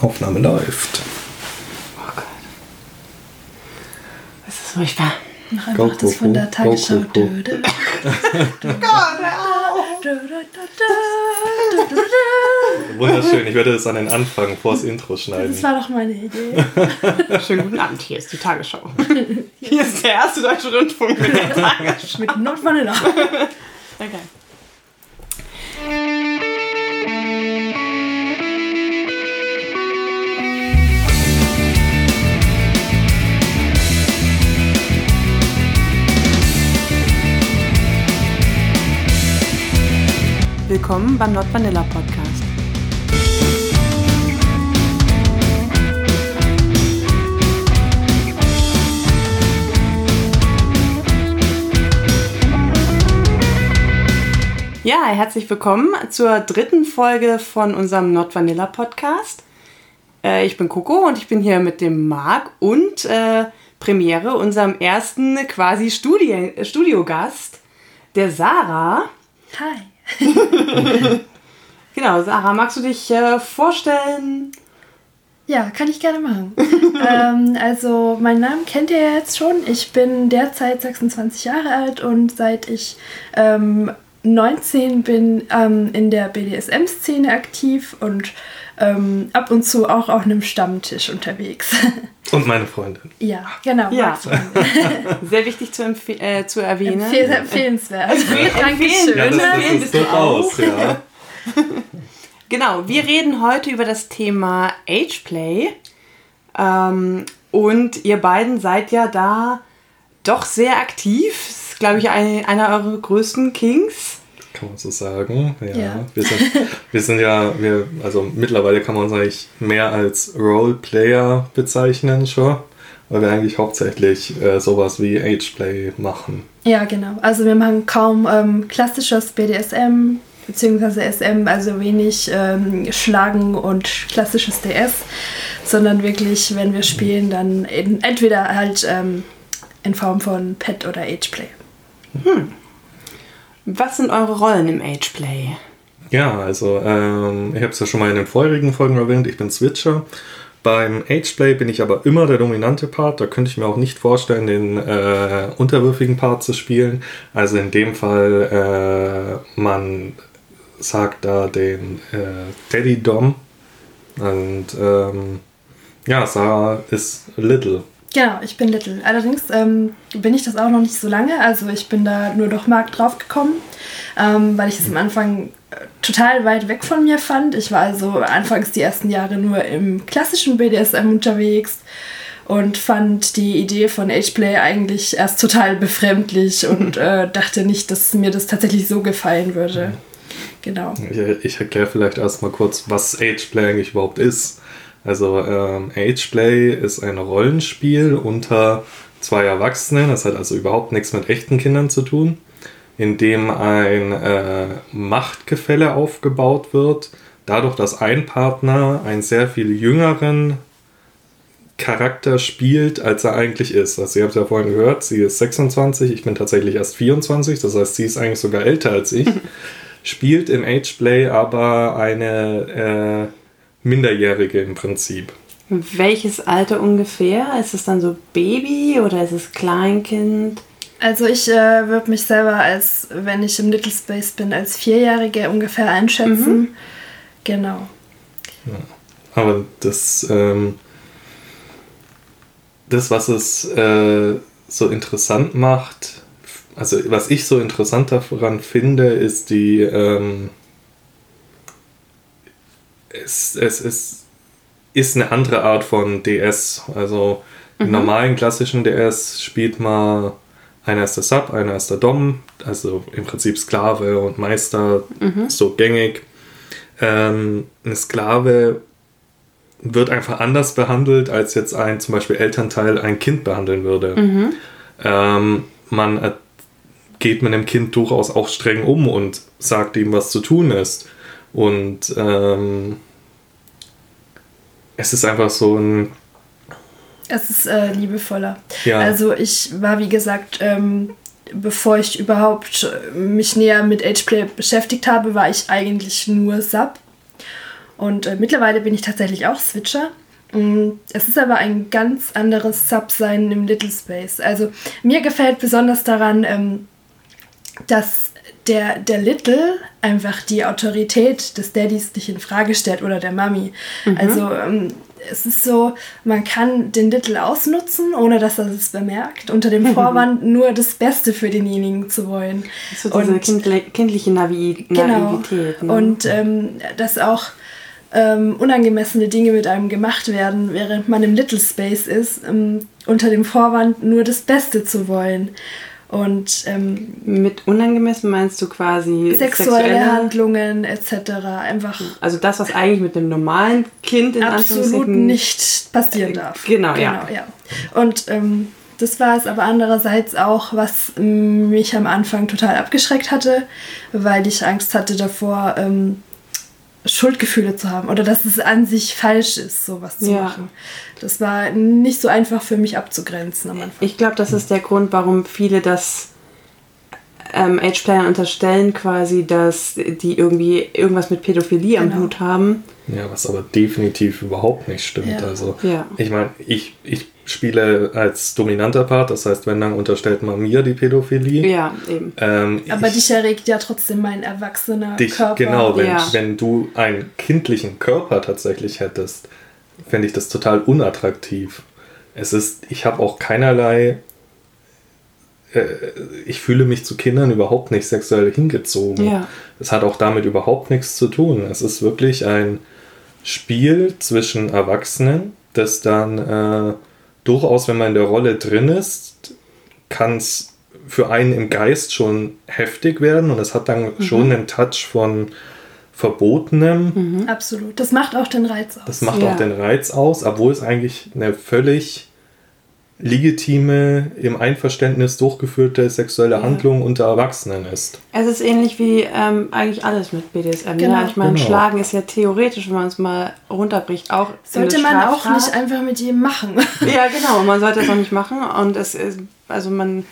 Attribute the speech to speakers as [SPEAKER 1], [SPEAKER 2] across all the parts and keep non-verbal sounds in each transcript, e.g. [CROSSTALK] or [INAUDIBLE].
[SPEAKER 1] Aufnahme läuft.
[SPEAKER 2] Oh Gott. Das ist furchtbar.
[SPEAKER 3] Noch einfach das von der Tagesschau.
[SPEAKER 1] Wunderschön, ich werde das an den Anfang vor das Intro schneiden.
[SPEAKER 3] Das war doch meine Idee. [LAUGHS]
[SPEAKER 2] Schönen guten Abend, hier ist die Tagesschau. Hier ist der erste deutsche Rundfunk mit der Tagesschau. [LAUGHS]
[SPEAKER 3] Mit Not Vanilla.
[SPEAKER 2] Okay. Willkommen beim Not Vanilla Podcast. Ja, herzlich willkommen zur dritten Folge von unserem Not Vanilla Podcast. Äh, ich bin Coco und ich bin hier mit dem Marc und äh, Premiere, unserem ersten quasi Studi Studiogast, der Sarah.
[SPEAKER 3] Hi. [LAUGHS]
[SPEAKER 2] Genau, Sarah, magst du dich äh, vorstellen?
[SPEAKER 3] Ja, kann ich gerne machen. [LAUGHS] ähm, also, meinen Namen kennt ihr jetzt schon. Ich bin derzeit 26 Jahre alt und seit ich ähm, 19 bin ähm, in der BDSM-Szene aktiv und ähm, ab und zu auch auf einem Stammtisch unterwegs. [LAUGHS]
[SPEAKER 1] Und meine Freundin.
[SPEAKER 3] ja, genau.
[SPEAKER 2] Ja. [LAUGHS] Sehr wichtig zu, äh, zu erwähnen.
[SPEAKER 3] Empfehl empfehlenswert.
[SPEAKER 2] Dankeschön.
[SPEAKER 1] Ja, das, das ist
[SPEAKER 2] du
[SPEAKER 1] durchaus, ja. [LAUGHS]
[SPEAKER 2] Genau, wir reden heute über das Thema Ageplay. Ähm, und ihr beiden seid ja da doch sehr aktiv. Das ist, glaube ich, ein, einer eurer größten Kings.
[SPEAKER 1] Kann man so sagen. Ja.
[SPEAKER 3] Ja.
[SPEAKER 1] Wir, sind, wir sind ja, wir, also mittlerweile kann man uns eigentlich mehr als Roleplayer bezeichnen schon, weil wir eigentlich hauptsächlich äh, sowas wie Ageplay machen.
[SPEAKER 3] Ja, genau. Also wir machen kaum ähm, klassisches BDSM bzw. SM, also wenig ähm, Schlagen und klassisches DS, sondern wirklich, wenn wir spielen, dann entweder halt ähm, in Form von Pet oder Ageplay.
[SPEAKER 2] Was sind eure Rollen im Ageplay?
[SPEAKER 1] Ja, also ähm, ich habe es ja schon mal in den vorherigen Folgen erwähnt, ich bin Switcher. Beim Ageplay bin ich aber immer der dominante Part. Da könnte ich mir auch nicht vorstellen, den äh, unterwürfigen Part zu spielen. Also in dem Fall, äh, man sagt da den äh, Daddy Dom. Und ähm, ja, Sarah ist Little.
[SPEAKER 3] Genau, ich bin Little. Allerdings ähm, bin ich das auch noch nicht so lange. Also ich bin da nur durch Marc draufgekommen, ähm, weil ich es am Anfang äh, total weit weg von mir fand. Ich war also anfangs die ersten Jahre nur im klassischen BDSM unterwegs und fand die Idee von Ageplay eigentlich erst total befremdlich und [LAUGHS] äh, dachte nicht, dass mir das tatsächlich so gefallen würde. Genau.
[SPEAKER 1] Ich, ich erkläre vielleicht erstmal kurz, was Ageplay eigentlich überhaupt ist. Also ähm, Ageplay ist ein Rollenspiel unter zwei Erwachsenen. Das hat also überhaupt nichts mit echten Kindern zu tun, in dem ein äh, Machtgefälle aufgebaut wird, dadurch, dass ein Partner einen sehr viel jüngeren Charakter spielt, als er eigentlich ist. Also ihr habt ja vorhin gehört, sie ist 26, ich bin tatsächlich erst 24, das heißt, sie ist eigentlich sogar älter als ich. [LAUGHS] spielt im Ageplay aber eine äh, Minderjährige im Prinzip.
[SPEAKER 2] Welches Alter ungefähr? Ist es dann so Baby oder ist es Kleinkind?
[SPEAKER 3] Also ich äh, würde mich selber als, wenn ich im Little Space bin, als Vierjährige ungefähr einschätzen. Genau.
[SPEAKER 1] Aber das, ähm, das was es äh, so interessant macht, also was ich so interessant daran finde, ist die, ähm, es, es, es ist eine andere Art von DS. Also im normalen klassischen DS spielt man einer ist der Sub, einer ist der Dom, also im Prinzip Sklave und Meister, so gängig. Ähm, ein Sklave wird einfach anders behandelt, als jetzt ein zum Beispiel Elternteil ein Kind behandeln würde. Ähm, man geht mit dem Kind durchaus auch streng um und sagt ihm, was zu tun ist. Und ähm, es ist einfach so ein
[SPEAKER 3] Es ist äh, liebevoller.
[SPEAKER 1] Ja.
[SPEAKER 3] Also ich war, wie gesagt, ähm, bevor ich überhaupt äh, mich näher mit Ageplay beschäftigt habe, war ich eigentlich nur Sub. Und äh, mittlerweile bin ich tatsächlich auch Switcher. Mm, Es ist aber ein ganz anderes Sub-Sein im Little Space. Also mir gefällt besonders daran, ähm, dass der, der Little einfach die Autorität des Daddys nicht in Frage stellt oder der Mami. Also ähm, es ist so, man kann den Little ausnutzen, ohne dass er es bemerkt, unter dem [LAUGHS] Vorwand nur das Beste für denjenigen zu wollen.
[SPEAKER 2] So diese kindle kindliche Navi
[SPEAKER 3] Genau.
[SPEAKER 2] Naivität. Ne?
[SPEAKER 3] Und ähm, dass auch ähm, unangemessene Dinge mit einem gemacht werden, während man im Little Space ist, ähm, unter dem Vorwand nur das Beste zu wollen. Und ähm,
[SPEAKER 2] Mit unangemessen meinst du quasi
[SPEAKER 3] sexuelle, Handlungen etc. einfach
[SPEAKER 2] Also das, was eigentlich mit einem normalen Kind in
[SPEAKER 3] absolut nicht passieren darf.
[SPEAKER 2] genau, ja.
[SPEAKER 3] ja. Und ähm, das war es aber andererseits auch, was ähm, mich am Anfang total abgeschreckt hatte, weil ich Angst hatte davor, ähm, Schuldgefühle zu haben oder dass es an sich falsch ist, sowas zu
[SPEAKER 2] Ja.
[SPEAKER 3] machen. Das war nicht so einfach für mich abzugrenzen am Anfang.
[SPEAKER 2] Ich glaube, das ist der Grund, warum viele das ähm, Age-Playern unterstellen, quasi, dass die irgendwie irgendwas mit Pädophilie am
[SPEAKER 3] Genau.
[SPEAKER 2] Hut haben.
[SPEAKER 1] Ja, was aber definitiv überhaupt nicht stimmt.
[SPEAKER 3] Ja.
[SPEAKER 1] Also,
[SPEAKER 2] Ja.
[SPEAKER 1] ich meine, ich, ich spiele als dominanter Part, das heißt, wenn dann unterstellt man mir die Pädophilie.
[SPEAKER 2] Ja, eben.
[SPEAKER 1] Ähm,
[SPEAKER 3] Aber
[SPEAKER 1] ich,
[SPEAKER 3] dich erregt ja trotzdem mein erwachsener
[SPEAKER 1] dich,
[SPEAKER 3] Körper.
[SPEAKER 1] genau, wenn,
[SPEAKER 2] Ja.
[SPEAKER 1] wenn du einen kindlichen Körper tatsächlich hättest, fände ich das total unattraktiv. Es ist, ich habe auch keinerlei, äh, ich fühle mich zu Kindern überhaupt nicht sexuell hingezogen.
[SPEAKER 2] Ja.
[SPEAKER 1] Es hat auch damit überhaupt nichts zu tun. Es ist wirklich ein Spiel zwischen Erwachsenen, das dann äh, durchaus, wenn man in der Rolle drin ist, kann es für einen im Geist schon heftig werden und es hat dann schon einen Touch von Verbotenem.
[SPEAKER 3] Absolut. Das macht auch den Reiz aus.
[SPEAKER 1] Das macht
[SPEAKER 2] Ja.
[SPEAKER 1] auch den Reiz aus, obwohl es eigentlich eine völlig legitime, im Einverständnis durchgeführte sexuelle Handlung unter Erwachsenen ist.
[SPEAKER 2] Es ist ähnlich wie ähm, eigentlich alles mit BDSM.
[SPEAKER 3] Genau.
[SPEAKER 2] Ja? Ich meine,
[SPEAKER 1] Genau.
[SPEAKER 2] Schlagen ist ja theoretisch, wenn man es mal runterbricht, auch
[SPEAKER 3] Sollte man auch nicht einfach mit jedem machen. [LAUGHS]
[SPEAKER 2] Ja, genau. Man sollte das auch nicht machen. Und es ist, also man,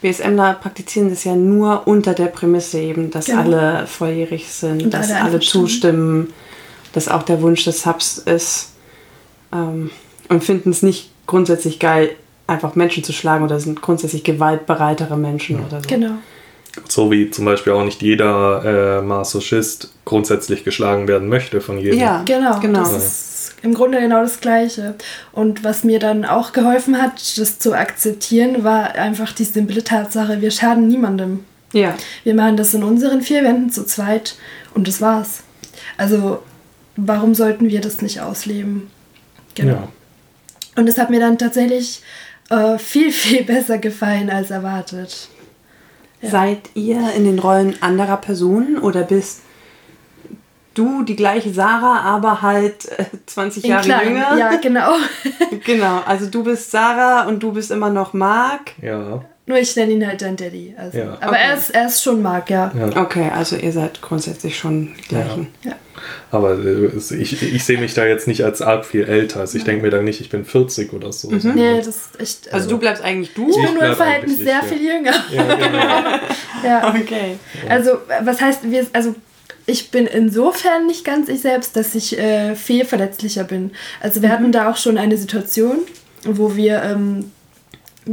[SPEAKER 2] BSMler praktizieren das ja nur unter der Prämisse eben, dass
[SPEAKER 3] Genau.
[SPEAKER 2] alle volljährig sind,
[SPEAKER 3] Und
[SPEAKER 2] dass
[SPEAKER 3] alle
[SPEAKER 2] alle zustimmen, dass auch der Wunsch des Subs ist. Ähm, und finden es nicht grundsätzlich geil, einfach Menschen zu schlagen oder sind grundsätzlich gewaltbereitere Menschen oder so.
[SPEAKER 3] genau.
[SPEAKER 1] So wie zum Beispiel auch nicht jeder äh, Masochist grundsätzlich geschlagen werden möchte von jedem.
[SPEAKER 2] Ja,
[SPEAKER 3] Genau,
[SPEAKER 2] genau.
[SPEAKER 3] das ist im Grunde genau das Gleiche. Und was mir dann auch geholfen hat, das zu akzeptieren, war einfach die simple Tatsache, wir schaden niemandem.
[SPEAKER 2] Ja,
[SPEAKER 3] Wir machen das in unseren vier Wänden zu zweit und das war's. Also, warum sollten wir das nicht ausleben? Genau.
[SPEAKER 1] Ja.
[SPEAKER 3] Und es hat mir dann tatsächlich äh, viel, viel [LAUGHS] besser gefallen als erwartet. Ja.
[SPEAKER 2] Seid ihr in den Rollen anderer Personen oder bist du die gleiche Sarah, aber halt äh, 20
[SPEAKER 3] In
[SPEAKER 2] Jahre
[SPEAKER 3] klein.
[SPEAKER 2] jünger?
[SPEAKER 3] Ja, genau. [LAUGHS]
[SPEAKER 2] Genau, also du bist Sarah und du bist immer noch Mark.
[SPEAKER 1] Ja.
[SPEAKER 3] Nur ich nenne ihn halt dann Daddy. Also.
[SPEAKER 1] Ja.
[SPEAKER 3] Aber
[SPEAKER 2] Okay.
[SPEAKER 3] er, ist, er ist schon Mark, ja.
[SPEAKER 1] ja.
[SPEAKER 2] Okay, also ihr seid grundsätzlich schon die gleichen.
[SPEAKER 3] ja.
[SPEAKER 1] Aber äh, ich, ich sehe mich da jetzt nicht als arg viel älter. Also ich denke mir dann nicht, ich bin 40 oder so.
[SPEAKER 3] Nee, das ist echt.
[SPEAKER 2] Also du bleibst eigentlich du?
[SPEAKER 3] ich bin nur im Verhältnis sehr
[SPEAKER 1] ich,
[SPEAKER 3] viel jünger.
[SPEAKER 1] Ja, genau. [LAUGHS]
[SPEAKER 3] Ja.
[SPEAKER 2] Okay.
[SPEAKER 3] Also, was heißt, wir, also ich bin insofern nicht ganz ich selbst, dass ich äh, viel verletzlicher bin. Also wir hatten da auch schon eine Situation, wo wir, ähm, da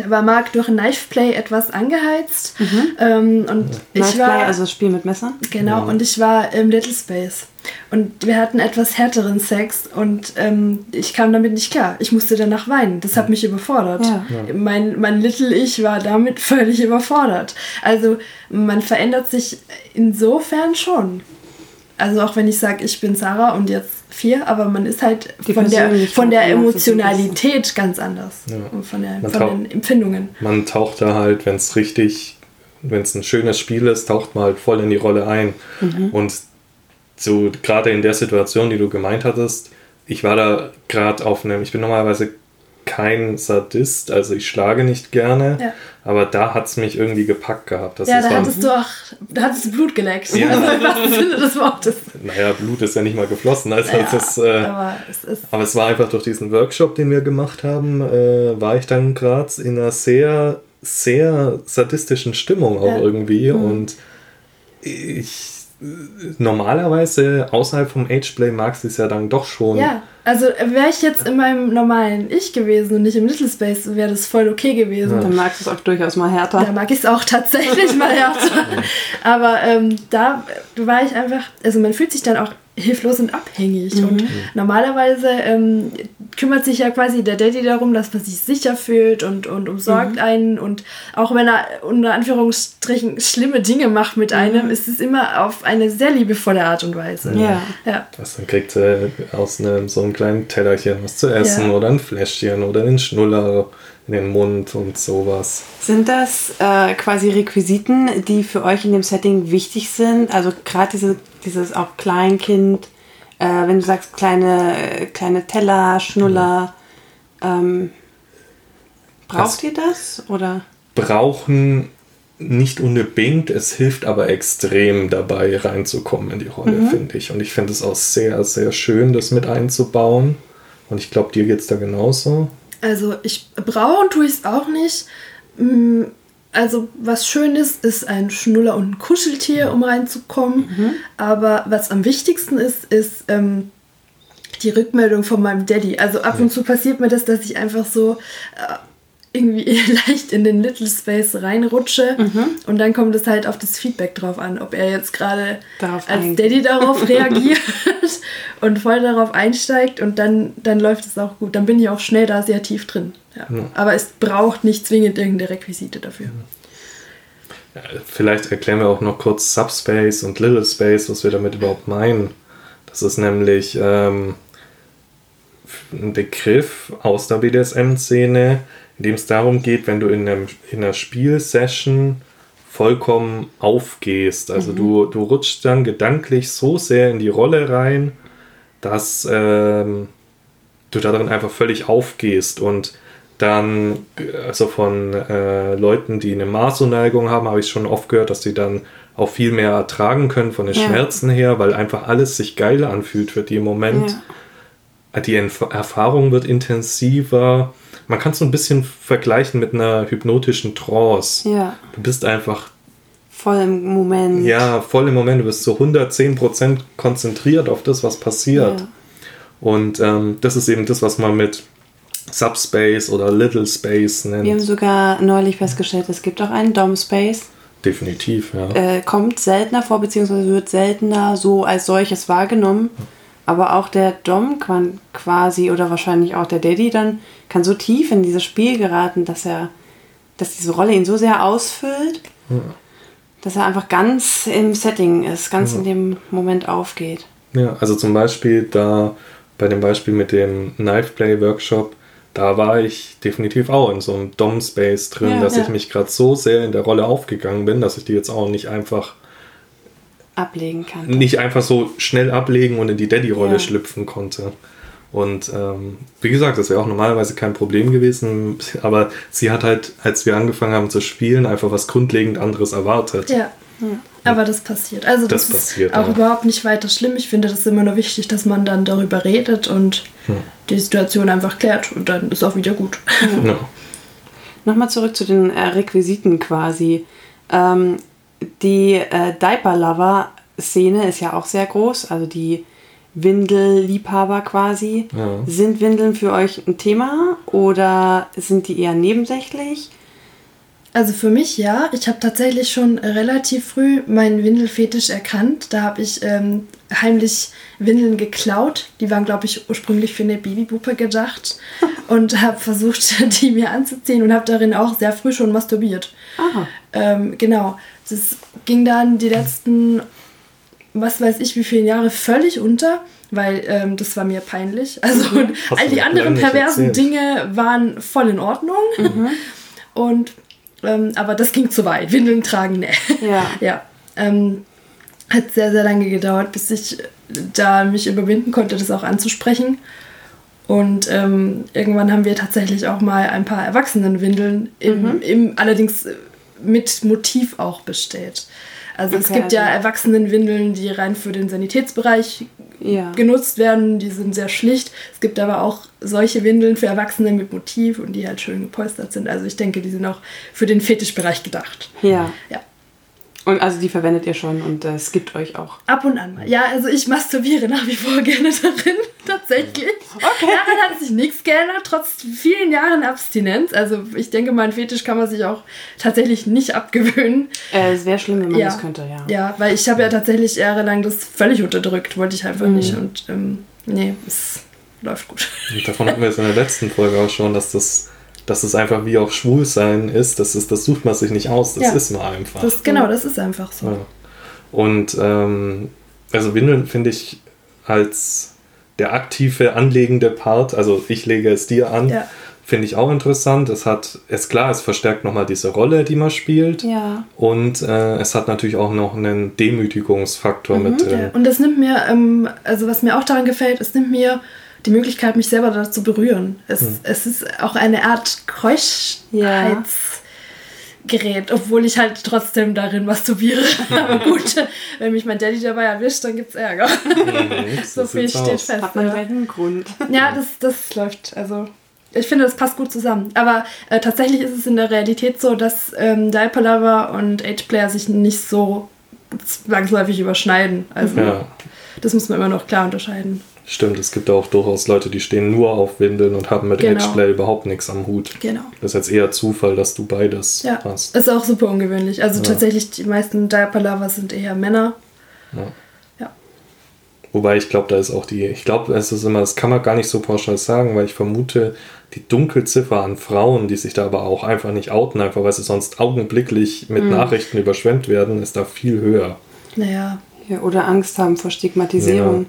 [SPEAKER 3] war Marc durch ein Knife Play etwas angeheizt ähm, und ich
[SPEAKER 2] Knife
[SPEAKER 3] war,
[SPEAKER 2] Play, also das Spiel mit Messern?
[SPEAKER 3] genau, und ich war im Little Space und wir hatten etwas härteren Sex und ähm, ich kam damit nicht klar. Ich musste danach weinen. Das hat mich überfordert.
[SPEAKER 2] Ja.
[SPEAKER 3] Mein, mein Little Ich war damit [LAUGHS] völlig überfordert. Also man verändert sich insofern schon. Also auch wenn ich sage, ich bin Sarah und jetzt vier, aber man ist halt
[SPEAKER 2] Die
[SPEAKER 3] von der, von der Emotionalität ganz anders.
[SPEAKER 1] Ja.
[SPEAKER 3] Und von, der, von den Empfindungen.
[SPEAKER 1] Man taucht da halt, wenn es richtig, wenn es ein schönes Spiel ist, taucht man halt voll in die Rolle ein. Und so gerade in der Situation, die du gemeint hattest, ich war da gerade auf einem, ich bin normalerweise kein Sadist, also ich schlage nicht gerne,
[SPEAKER 3] Ja.
[SPEAKER 1] aber da hat es mich irgendwie gepackt gehabt. Das
[SPEAKER 3] Ja, da hattest du auch, da hattest du Blut geleckt.
[SPEAKER 1] Ja. [LAUGHS]
[SPEAKER 3] Sinne des Wortes.
[SPEAKER 1] naja, Blut ist ja nicht mal geflossen. Also
[SPEAKER 3] Ja,
[SPEAKER 1] das, äh,
[SPEAKER 3] aber es
[SPEAKER 1] Aber es war einfach durch diesen Workshop, den wir gemacht haben, äh, war ich dann gerade in einer sehr, sehr sadistischen Stimmung auch
[SPEAKER 3] Ja.
[SPEAKER 1] irgendwie. Und ich normalerweise außerhalb vom Ageplay magst du es ja dann doch schon.
[SPEAKER 3] Ja, also wäre ich jetzt in meinem normalen Ich gewesen und nicht im Little Space, wäre das voll okay gewesen.
[SPEAKER 2] Dann magst du es auch durchaus mal härter.
[SPEAKER 3] Da mag ich es auch tatsächlich mal härter. Aber ähm, da war ich einfach, also man fühlt sich dann auch hilflos und abhängig.
[SPEAKER 2] Mhm.
[SPEAKER 3] Und normalerweise ähm, kümmert sich ja quasi der Daddy darum, dass man sich sicher fühlt und, und umsorgt
[SPEAKER 2] Mhm.
[SPEAKER 3] einen. Und auch wenn er unter Anführungsstrichen schlimme Dinge macht mit einem, ist es immer auf eine sehr liebevolle Art und Weise.
[SPEAKER 2] Mhm. Ja.
[SPEAKER 3] Ja.
[SPEAKER 1] Was dann kriegt er aus einem, so einem kleinen Tellerchen was zu essen
[SPEAKER 3] Ja.
[SPEAKER 1] oder ein Fläschchen oder einen Schnuller in den Mund und sowas.
[SPEAKER 2] Sind das äh, quasi Requisiten, die für euch in dem Setting wichtig sind? Also gerade diese, dieses auch Kleinkind, äh, wenn du sagst kleine, kleine Teller, Schnuller, ähm, braucht
[SPEAKER 1] Das-
[SPEAKER 2] ihr das? Oder?
[SPEAKER 1] Brauchen nicht unbedingt, es hilft aber extrem dabei reinzukommen in die Rolle, finde ich. Und ich finde es auch sehr, sehr schön, das mit einzubauen. Und ich glaube, dir geht es da genauso.
[SPEAKER 3] Also ich brauchen tue ich es auch nicht. Also was schön ist, ist ein Schnuller und ein Kuscheltier, um reinzukommen. Aber was am wichtigsten ist, ist ähm, die Rückmeldung von meinem Daddy. Also ab und zu passiert mir das, dass ich einfach so äh, irgendwie [LAUGHS] leicht in den Little Space reinrutsche. Und dann kommt es halt auf das Feedback drauf an, ob er jetzt gerade als
[SPEAKER 2] eingeht.
[SPEAKER 3] Daddy darauf [LAUGHS] reagiert und voll darauf einsteigt und dann, dann läuft es auch gut. Dann bin ich auch schnell da sehr tief drin. Ja. Aber es braucht nicht zwingend irgendeine Requisite dafür.
[SPEAKER 1] Ja, Vielleicht erklären wir auch noch kurz Subspace und Little Space, was wir damit überhaupt meinen. Das ist nämlich ähm, ein Begriff aus der BDSM-Szene, in dem es darum geht, wenn du in, einem, in einer Spielsession vollkommen aufgehst. Also du, du rutschst dann gedanklich so sehr in die Rolle rein, dass ähm, du darin einfach völlig aufgehst und dann, also von äh, Leuten, die eine Maßuneigung haben, habe ich schon oft gehört, dass die dann auch viel mehr ertragen können von den
[SPEAKER 2] Ja.
[SPEAKER 1] Schmerzen her, weil einfach alles sich geil anfühlt für den Moment. Die Enf- Erfahrung wird intensiver. Man kann es so ein bisschen vergleichen mit einer hypnotischen Trance.
[SPEAKER 2] Ja,
[SPEAKER 1] Du bist einfach
[SPEAKER 2] voll im Moment.
[SPEAKER 1] ja, voll im Moment, du bist so 110% konzentriert auf das, was passiert.
[SPEAKER 2] Ja.
[SPEAKER 1] Und ähm, das ist eben das, was man mit Subspace oder Little Space nennt.
[SPEAKER 2] Wir haben sogar neulich festgestellt, es gibt auch einen Dom Space.
[SPEAKER 1] Definitiv, ja.
[SPEAKER 2] Äh, kommt seltener vor, beziehungsweise wird seltener so als solches wahrgenommen. Aber auch der Dom kann quasi oder wahrscheinlich auch der Daddy dann kann so tief in dieses Spiel geraten, dass er, dass diese Rolle ihn so sehr ausfüllt, dass er einfach ganz im Setting ist, ganz in dem Moment aufgeht.
[SPEAKER 1] ja. Also zum Beispiel da bei dem Beispiel mit dem Knife Play Workshop, da war ich definitiv auch in so einem Dom-Space drin,
[SPEAKER 2] Ja,
[SPEAKER 1] dass
[SPEAKER 3] ja.
[SPEAKER 1] ich mich gerade so sehr in der Rolle aufgegangen bin, dass ich die jetzt auch nicht einfach
[SPEAKER 2] Ablegen kann.
[SPEAKER 1] nicht einfach so schnell ablegen und in die Daddy-Rolle
[SPEAKER 2] Ja.
[SPEAKER 1] schlüpfen konnte. Und ähm, wie gesagt, das wäre auch normalerweise kein Problem gewesen, [LAUGHS] aber sie hat halt, als wir angefangen haben zu spielen, einfach was grundlegend anderes erwartet.
[SPEAKER 3] Ja. Aber das passiert. Also das,
[SPEAKER 1] Das passiert,
[SPEAKER 3] ist auch
[SPEAKER 1] ja.
[SPEAKER 3] überhaupt nicht weiter schlimm. Ich finde, das ist immer nur wichtig, dass man dann darüber redet und
[SPEAKER 1] Hm.
[SPEAKER 3] die Situation einfach klärt und dann ist auch wieder gut.
[SPEAKER 1] Ja. [LAUGHS]
[SPEAKER 2] Nochmal zurück zu den äh, Requisiten quasi. Ähm, die äh, Diaper-Lover-Szene ist ja auch sehr groß, also die Windelliebhaber quasi.
[SPEAKER 1] Ja.
[SPEAKER 2] Sind Windeln für euch ein Thema oder sind die eher nebensächlich?
[SPEAKER 3] Also für mich ja. Ich habe tatsächlich schon relativ früh meinen Windelfetisch erkannt. Da habe ich ähm, heimlich Windeln geklaut. Die waren, glaube ich, ursprünglich für eine Babypuppe gedacht. [LAUGHS] und habe versucht, [LAUGHS] die mir anzuziehen und habe darin auch sehr früh schon masturbiert.
[SPEAKER 2] Ah,
[SPEAKER 3] Ähm, genau. Das ging dann die letzten, was weiß ich, wie viele Jahre völlig unter, weil ähm, das war mir peinlich. [LAUGHS] Also
[SPEAKER 1] du
[SPEAKER 3] all die anderen perversen
[SPEAKER 1] erzählt.
[SPEAKER 3] Dinge waren voll in Ordnung. Und ähm, aber das ging zu weit. Windeln tragen, ne.
[SPEAKER 2] ja. [LAUGHS]
[SPEAKER 3] ja. Ähm, hat sehr, sehr lange gedauert, bis ich da mich überwinden konnte, das auch anzusprechen. Und ähm, irgendwann haben wir tatsächlich auch mal ein paar Erwachsenenwindeln, im, im, allerdings äh, mit Motiv auch bestellt. Also es
[SPEAKER 2] Okay,
[SPEAKER 3] gibt ja
[SPEAKER 2] also-
[SPEAKER 3] Erwachsenenwindeln, die rein für den Sanitätsbereich
[SPEAKER 2] Ja.
[SPEAKER 3] genutzt werden, die sind sehr schlicht. Es gibt aber auch solche Windeln für Erwachsene mit Motiv und die halt schön gepolstert sind. Also ich denke, die sind auch für den Fetischbereich gedacht.
[SPEAKER 2] Ja.
[SPEAKER 3] Ja.
[SPEAKER 2] Und also die verwendet ihr schon und äh, es gibt euch auch.
[SPEAKER 3] Ab und an mal. Ja, also ich masturbiere nach wie vor [LAUGHS] gerne darin, tatsächlich. Okay. Daran hat sich nichts geändert, trotz vielen Jahren Abstinenz. Also ich denke, mein Fetisch kann man sich auch tatsächlich nicht abgewöhnen.
[SPEAKER 2] Äh, es wäre schlimm, wenn man
[SPEAKER 3] Ja.
[SPEAKER 2] das könnte, ja.
[SPEAKER 3] Ja, weil ich habe ja tatsächlich jahrelang das völlig unterdrückt, wollte ich einfach nicht. Und ähm, nee, es läuft gut.
[SPEAKER 1] Und davon hatten wir es in der letzten Folge auch schon, dass das, dass es einfach wie auch Schwulsein ist. Das, ist, das sucht man sich nicht aus, das
[SPEAKER 3] Ja.
[SPEAKER 1] ist man einfach.
[SPEAKER 3] Das, genau, das ist einfach so.
[SPEAKER 1] Ja. Und ähm, also Windeln finde ich als der aktive, anlegende Part, also ich lege es dir an,
[SPEAKER 3] Ja.
[SPEAKER 1] finde ich auch interessant. Es hat, ist klar, es verstärkt nochmal diese Rolle, die man spielt.
[SPEAKER 2] Ja.
[SPEAKER 1] Und äh, es hat natürlich auch noch einen Demütigungsfaktor mit drin.
[SPEAKER 3] Ja. Und das nimmt mir, ähm, also was mir auch daran gefällt, es nimmt mir die Möglichkeit, mich selber da zu berühren. Es, es ist auch eine Art Keuschheitsgerät, obwohl ich halt trotzdem darin masturbiere. [LAUGHS] Aber gut, wenn mich mein Daddy dabei erwischt, dann gibt's Ärger.
[SPEAKER 1] Mhm, [LAUGHS]
[SPEAKER 3] so viel steht
[SPEAKER 1] aus.
[SPEAKER 3] fest.
[SPEAKER 2] Hat man
[SPEAKER 3] ja.
[SPEAKER 2] gleich einen Grund.
[SPEAKER 3] Ja, das, das läuft. Also, ich finde, das passt gut zusammen. Aber äh, tatsächlich ist es in der Realität so, dass ähm, Diaper Lover und Age Player sich nicht so zwangsläufig überschneiden. Also,
[SPEAKER 1] Ja,
[SPEAKER 3] das muss man immer noch klar unterscheiden.
[SPEAKER 1] Stimmt. Es gibt auch durchaus Leute, die stehen nur auf Windeln und haben mit
[SPEAKER 3] Genau.
[SPEAKER 1] Ageplay überhaupt nichts am Hut.
[SPEAKER 3] Genau.
[SPEAKER 1] Das ist jetzt eher Zufall, dass du beides
[SPEAKER 3] Ja,
[SPEAKER 1] hast.
[SPEAKER 3] ist auch super ungewöhnlich. Also,
[SPEAKER 1] Ja.
[SPEAKER 3] tatsächlich, die meisten Diaper Lover sind eher Männer.
[SPEAKER 1] Ja.
[SPEAKER 3] Ja.
[SPEAKER 1] Wobei ich glaube, da ist auch die, ich glaube, es ist immer, das kann man gar nicht so pauschal sagen, weil ich vermute, die Dunkelziffer an Frauen, die sich da aber auch einfach nicht outen, einfach weil sie sonst augenblicklich mit Nachrichten überschwemmt werden, ist da viel höher.
[SPEAKER 3] Naja,
[SPEAKER 2] Ja, oder Angst haben vor Stigmatisierung.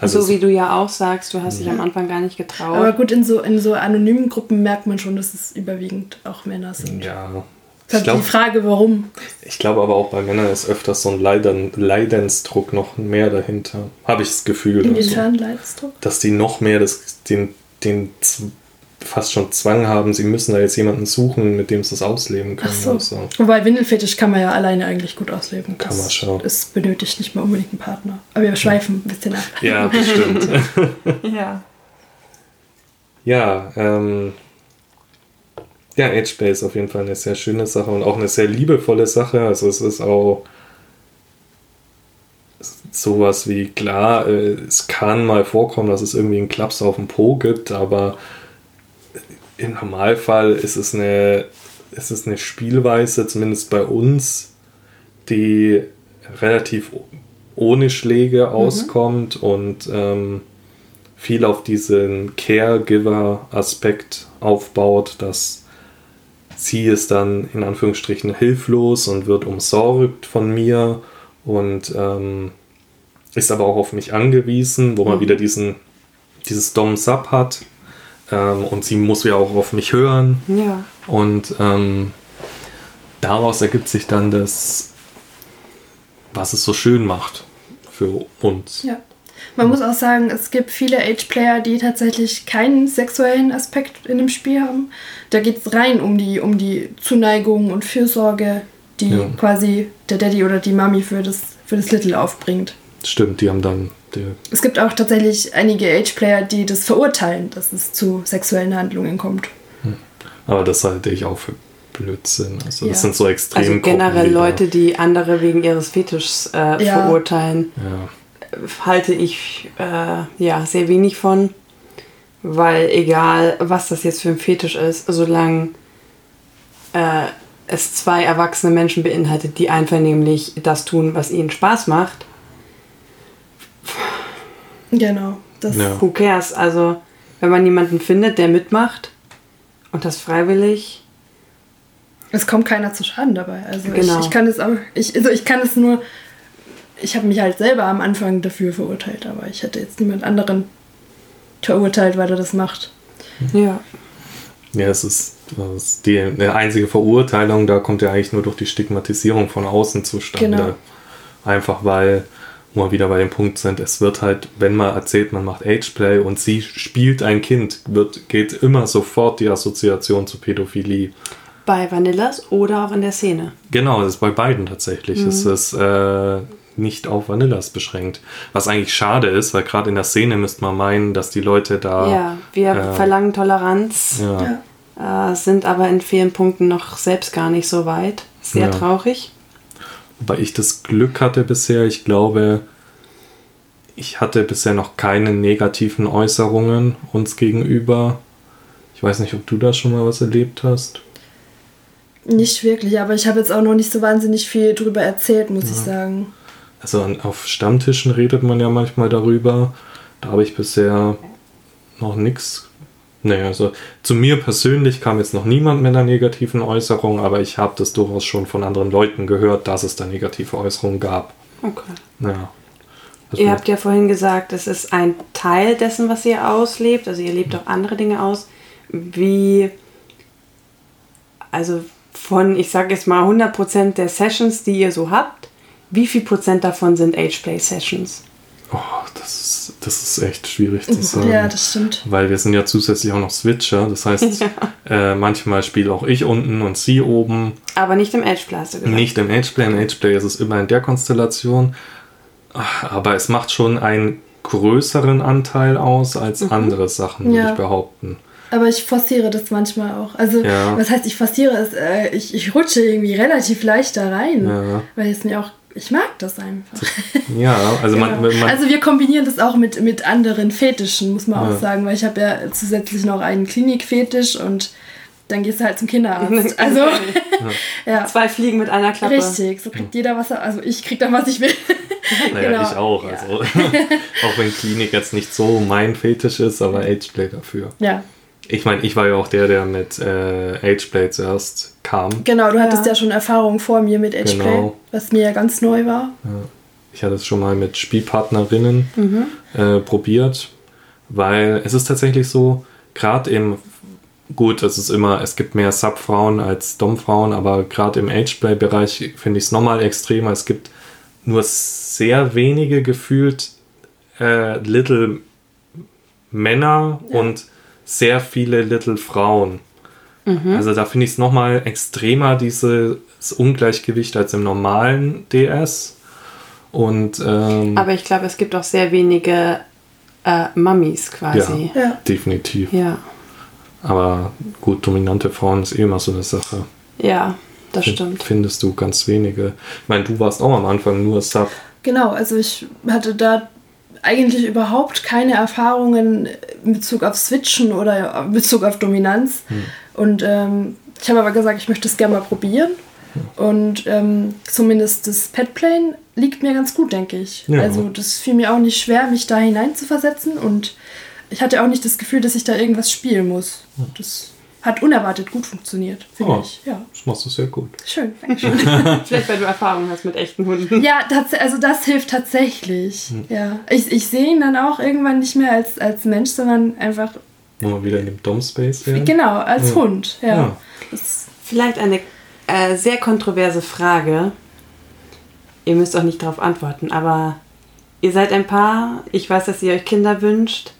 [SPEAKER 1] Also
[SPEAKER 2] so wie du ja auch sagst, du hast dich am Anfang gar nicht getraut.
[SPEAKER 3] aber gut, in so, in so anonymen Gruppen merkt man schon, dass es überwiegend auch Männer sind.
[SPEAKER 1] ja.
[SPEAKER 3] Das
[SPEAKER 1] Ich
[SPEAKER 3] ist halt die
[SPEAKER 1] glaube
[SPEAKER 3] Frage, warum.
[SPEAKER 1] ich glaub aber auch bei Männern ist öfters so ein Leiden, Leidensdruck noch mehr dahinter. Habe ich das Gefühl. Also,
[SPEAKER 3] Inwiefern Leidensdruck?
[SPEAKER 1] dass die noch mehr das, den, den fast schon Zwang haben, sie müssen da jetzt jemanden suchen, mit dem sie es ausleben können.
[SPEAKER 3] Ach so.
[SPEAKER 1] Also,
[SPEAKER 3] Wobei Windelfetisch kann man ja alleine eigentlich gut ausleben.
[SPEAKER 1] Kann
[SPEAKER 3] Das-
[SPEAKER 1] man schon.
[SPEAKER 3] Es benötigt nicht mal unbedingt einen Partner. Aber wir schweifen ein bisschen ab.
[SPEAKER 1] ja, [LAUGHS] bestimmt.
[SPEAKER 2] ja.
[SPEAKER 1] Ja, ähm, ja, Ageplay ist auf jeden Fall eine sehr schöne Sache und auch eine sehr liebevolle Sache. Also es ist auch sowas wie, klar, äh, es kann mal vorkommen, dass es irgendwie einen Klaps auf dem Po gibt, aber im Normalfall ist es eine, ist es eine Spielweise, zumindest bei uns, die relativ ohne Schläge auskommt und ähm, viel auf diesen Caregiver-Aspekt aufbaut, dass sie ist dann in Anführungsstrichen hilflos und wird umsorgt von mir und ähm, ist aber auch auf mich angewiesen, wo man wieder diesen, dieses Dom-Sub hat ähm, und sie muss ja auch auf mich hören
[SPEAKER 2] Ja.
[SPEAKER 1] und ähm, daraus ergibt sich dann das, was es so schön macht für uns.
[SPEAKER 3] Ja. Man muss auch sagen, es gibt viele Age-Player, die tatsächlich keinen sexuellen Aspekt in dem Spiel haben. Da geht es rein um die, um die Zuneigung und Fürsorge, die
[SPEAKER 1] Ja.
[SPEAKER 3] quasi der Daddy oder die Mami für das, für das Little aufbringt.
[SPEAKER 1] Stimmt, die haben dann
[SPEAKER 3] Es gibt auch tatsächlich einige Age-Player, die das verurteilen, dass es zu sexuellen Handlungen kommt.
[SPEAKER 1] Aber das halte ich auch für Blödsinn. Also
[SPEAKER 3] Ja.
[SPEAKER 1] das sind so extrem
[SPEAKER 2] Also generell Leute, die andere wegen ihres Fetischs äh,
[SPEAKER 3] Ja.
[SPEAKER 2] verurteilen,
[SPEAKER 1] Ja.
[SPEAKER 2] halte ich äh, ja sehr wenig von. Weil egal, was das jetzt für ein Fetisch ist, solange äh, es zwei erwachsene Menschen beinhaltet, die einvernehmlich das tun, was ihnen Spaß macht,
[SPEAKER 3] Genau. Das,
[SPEAKER 1] Ja.
[SPEAKER 2] who cares? Also, wenn man jemanden findet, der mitmacht und das freiwillig,
[SPEAKER 3] Es kommt keiner zu Schaden dabei. Also
[SPEAKER 2] Genau.
[SPEAKER 3] ich, ich kann es auch, ich, also ich kann es nur, ich habe mich halt selber am Anfang dafür verurteilt, aber ich hätte jetzt niemand anderen verurteilt, weil er das macht.
[SPEAKER 2] ja.
[SPEAKER 1] Ja, es ist, das ist die, die einzige Verurteilung, da kommt ja eigentlich nur durch die Stigmatisierung von außen zustande.
[SPEAKER 3] Genau.
[SPEAKER 1] Einfach weil, wo wir wieder bei dem Punkt sind, es wird halt, wenn man erzählt, man macht Ageplay und sie spielt ein Kind, wird, geht immer sofort die Assoziation zu Pädophilie.
[SPEAKER 2] Bei Vanillas oder auch in der Szene.
[SPEAKER 1] Genau, das ist bei beiden tatsächlich.
[SPEAKER 3] Mhm.
[SPEAKER 1] Es ist äh, nicht auf Vanillas beschränkt. Was eigentlich schade ist, weil gerade in der Szene müsste man meinen, dass die Leute da.
[SPEAKER 2] Ja, wir
[SPEAKER 1] äh,
[SPEAKER 2] verlangen Toleranz,
[SPEAKER 1] ja,
[SPEAKER 3] Ja.
[SPEAKER 2] äh, sind aber in vielen Punkten noch selbst gar nicht so weit. Sehr
[SPEAKER 1] Ja.
[SPEAKER 2] traurig.
[SPEAKER 1] Weil ich das Glück hatte bisher, ich glaube, ich hatte bisher noch keine negativen Äußerungen uns gegenüber. Ich weiß nicht, ob du da schon mal was erlebt hast.
[SPEAKER 3] Nicht wirklich, aber ich habe jetzt auch noch nicht so wahnsinnig viel drüber erzählt, muss ja. ich sagen.
[SPEAKER 1] Also auf Stammtischen redet man ja manchmal darüber. Da habe ich bisher noch nichts. Nee, also zu mir persönlich kam jetzt noch niemand mit einer negativen Äußerung, aber ich habe das durchaus schon von anderen Leuten gehört, dass es da negative Äußerungen gab.
[SPEAKER 2] Okay.
[SPEAKER 1] Ja.
[SPEAKER 2] Also ihr habt ja vorhin gesagt, es ist ein Teil dessen, was ihr auslebt. Also ihr lebt auch andere Dinge aus. Wie, also von, ich sage jetzt mal 100% der Sessions, die ihr so habt, wie viel Prozent davon sind Ageplay-Sessions?
[SPEAKER 1] Oh, das ist, das ist echt schwierig zu sagen.
[SPEAKER 3] Ja, das stimmt.
[SPEAKER 1] Weil wir sind ja zusätzlich auch noch Switcher. Das heißt, [LAUGHS] ja. äh, manchmal spiele auch ich unten und sie oben.
[SPEAKER 2] Aber nicht im Ageplay, hast du
[SPEAKER 1] gesagt. Nicht im Ageplay. Im Ageplay ist es immer in der Konstellation. Aber es macht schon einen größeren Anteil aus als mhm. andere Sachen, würde ja. ich behaupten.
[SPEAKER 3] Aber ich forciere das manchmal auch. Also, ja. was heißt, ich forciere es? Äh, ich, ich rutsche irgendwie relativ leicht da rein. Ja. Weil es mir auch ich mag das einfach.
[SPEAKER 1] Ja, also
[SPEAKER 3] genau.
[SPEAKER 1] man, man,
[SPEAKER 3] Also wir kombinieren das auch mit, mit anderen Fetischen, muss man ja. auch sagen, weil ich habe ja zusätzlich noch einen Klinikfetisch und dann gehst du halt zum Kinderarzt. [LAUGHS] Also [LAUGHS]
[SPEAKER 2] ja. Zwei Fliegen mit einer Klappe.
[SPEAKER 3] Richtig, so kriegt jeder was er, also ich krieg dann was ich will. [LAUGHS]
[SPEAKER 1] Naja, genau. ich auch. Also auch wenn Klinik jetzt nicht so mein Fetisch ist, aber Ageplay dafür.
[SPEAKER 3] Ja.
[SPEAKER 1] Ich meine, ich war ja auch der, der mit äh, Ageplay zuerst kam.
[SPEAKER 3] Genau, du hattest ja, ja schon Erfahrung vor mir mit Ageplay, genau. was mir ja ganz neu war.
[SPEAKER 1] Ja. Ich hatte es schon mal mit Spielpartnerinnen mhm. äh, probiert, weil es ist tatsächlich so, gerade im, gut, es ist immer, es gibt mehr Subfrauen als Domfrauen, aber gerade im Ageplay-Bereich finde ich es nochmal extremer. Es gibt nur sehr wenige gefühlt äh, Little Männer ja. und sehr viele Little Frauen. Mhm. Also da finde ich es nochmal extremer, dieses Ungleichgewicht als im normalen DS. Und, ähm,
[SPEAKER 2] Aber ich glaube, es gibt auch sehr wenige äh, Mummies quasi.
[SPEAKER 1] Ja, ja, definitiv.
[SPEAKER 2] Ja.
[SPEAKER 1] Aber gut, dominante Frauen ist eh immer so eine Sache.
[SPEAKER 2] Ja, das Find, stimmt.
[SPEAKER 1] Findest du ganz wenige. Ich meine, du warst auch am Anfang nur Sub.
[SPEAKER 3] Genau, also ich hatte da eigentlich überhaupt keine Erfahrungen in Bezug auf Switchen oder in Bezug auf Dominanz. Hm. Und ähm, ich habe aber gesagt, ich möchte es gerne mal probieren. Und ähm, zumindest das Petplane liegt mir ganz gut, denke ich. Ja. Also das fiel mir auch nicht schwer, mich da hinein zu versetzen. Und ich hatte auch nicht das Gefühl, dass ich da irgendwas spielen muss. Das hat unerwartet gut funktioniert, finde oh, ich. Ja.
[SPEAKER 1] Das machst du sehr gut.
[SPEAKER 3] Schön, [LAUGHS] danke schön.
[SPEAKER 2] Vielleicht, weil du Erfahrung hast mit echten Hunden.
[SPEAKER 3] Ja, also das hilft tatsächlich. Hm. Ja. Ich, ich sehe ihn dann auch irgendwann nicht mehr als, als Mensch, sondern einfach.
[SPEAKER 1] Wo wir wieder in dem Dom-Space wären.
[SPEAKER 3] Genau, als ja. Hund, ja. ja.
[SPEAKER 2] Vielleicht eine äh, sehr kontroverse Frage. Ihr müsst auch nicht darauf antworten, aber ihr seid ein Paar. Ich weiß, dass ihr euch Kinder wünscht.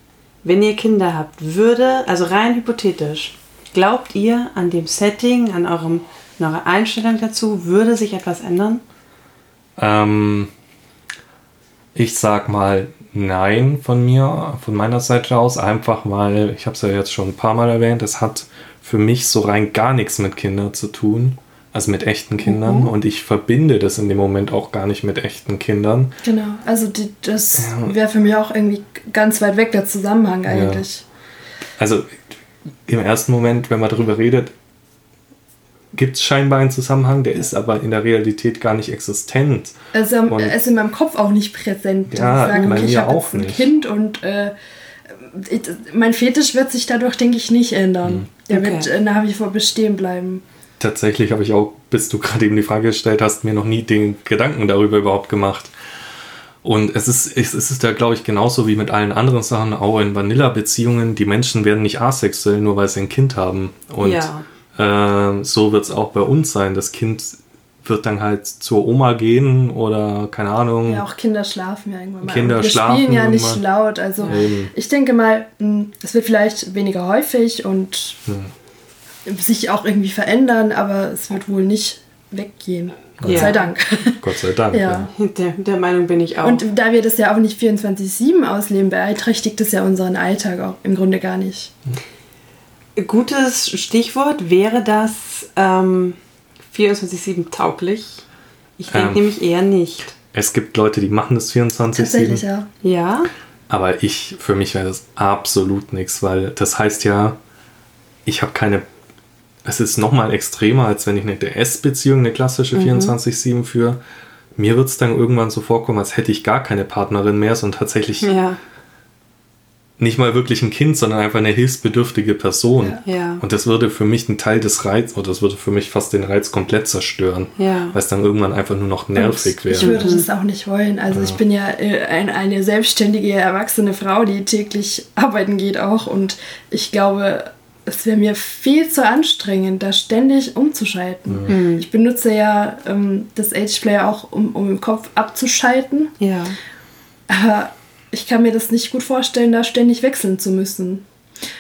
[SPEAKER 2] Wenn ihr Kinder habt, würde, also rein hypothetisch, Glaubt ihr, an dem Setting, an eurem, an eurer Einstellung dazu, würde sich etwas ändern?
[SPEAKER 1] Ähm, ich sag mal nein von mir, von meiner Seite aus, einfach weil, ich habe es ja jetzt schon ein paar Mal erwähnt, es hat für mich so rein gar nichts mit Kindern zu tun. Also mit echten Kindern. Mhm. Und ich verbinde das in dem Moment auch gar nicht mit echten Kindern.
[SPEAKER 3] Genau. Also die, das ja. wäre für mich auch irgendwie ganz weit weg der Zusammenhang eigentlich. Ja.
[SPEAKER 1] Also im ersten Moment, wenn man darüber redet, gibt es scheinbar einen Zusammenhang, der ist aber in der Realität gar nicht existent.
[SPEAKER 3] Also er ist in meinem Kopf auch nicht präsent.
[SPEAKER 1] Ja, ich sage, okay, ich habe
[SPEAKER 3] ein Kind und äh, ich, mein Fetisch wird sich dadurch, denke ich, nicht ändern. Mhm. Der okay. wird äh, nach wie vor bestehen bleiben.
[SPEAKER 1] Tatsächlich habe ich auch, bis du gerade eben die Frage gestellt hast, mir noch nie den Gedanken darüber überhaupt gemacht. Und es ist, es ist da, glaube ich, genauso wie mit allen anderen Sachen, auch in Vanilla-Beziehungen. Die Menschen werden nicht asexuell, nur weil sie ein Kind haben. Und ja. Äh, so wird es auch bei uns sein. Das Kind wird dann halt zur Oma gehen oder keine Ahnung.
[SPEAKER 3] Ja, auch Kinder schlafen ja irgendwann mal.
[SPEAKER 1] Kinder
[SPEAKER 3] wir
[SPEAKER 1] schlafen
[SPEAKER 3] spielen ja nicht laut. Also Eben. ich denke mal, hm, es wird vielleicht weniger häufig und hm. sich auch irgendwie verändern, aber es wird wohl nicht weggehen. Gott ja. sei Dank. [LAUGHS]
[SPEAKER 1] Gott sei Dank.
[SPEAKER 3] ja.
[SPEAKER 2] ja. Der, der, Meinung bin ich auch.
[SPEAKER 3] Und da wir das ja auch nicht 24-7 ausleben, beeinträchtigt das ja unseren Alltag auch im Grunde gar nicht.
[SPEAKER 2] Gutes Stichwort wäre das ähm, 24-7 tauglich. Ich denke
[SPEAKER 1] Ähm.
[SPEAKER 2] nämlich eher nicht.
[SPEAKER 1] Es gibt Leute, die machen das 24-7.
[SPEAKER 3] Tatsächlich, ja.
[SPEAKER 2] Ja?
[SPEAKER 1] Aber ich, für mich wäre das absolut nichts, weil das heißt ja, ich habe keine. Es ist nochmal extremer, als wenn ich eine DS-Beziehung, eine klassische 24-7 führe. Mir wird es dann irgendwann so vorkommen, als hätte ich gar keine Partnerin mehr, sondern tatsächlich
[SPEAKER 2] Ja.
[SPEAKER 1] Nicht mal wirklich ein Kind, sondern einfach eine hilfsbedürftige Person.
[SPEAKER 2] Ja. Ja.
[SPEAKER 1] Und das würde für mich einen Teil des Reiz, oder das würde für mich fast den Reiz komplett zerstören.
[SPEAKER 2] Ja.
[SPEAKER 1] Weil es dann irgendwann einfach nur noch nervig wäre.
[SPEAKER 3] Ich würde das auch nicht wollen. Also ich bin ja äh, ein, eine selbstständige, erwachsene Frau, die täglich arbeiten geht auch. Und ich glaube, es wäre mir viel zu anstrengend, da ständig umzuschalten. Ich benutze ja ähm, das Ageplay auch, um, um im Kopf abzuschalten.
[SPEAKER 2] Ja.
[SPEAKER 3] Aber ich kann mir das nicht gut vorstellen, da ständig wechseln zu müssen.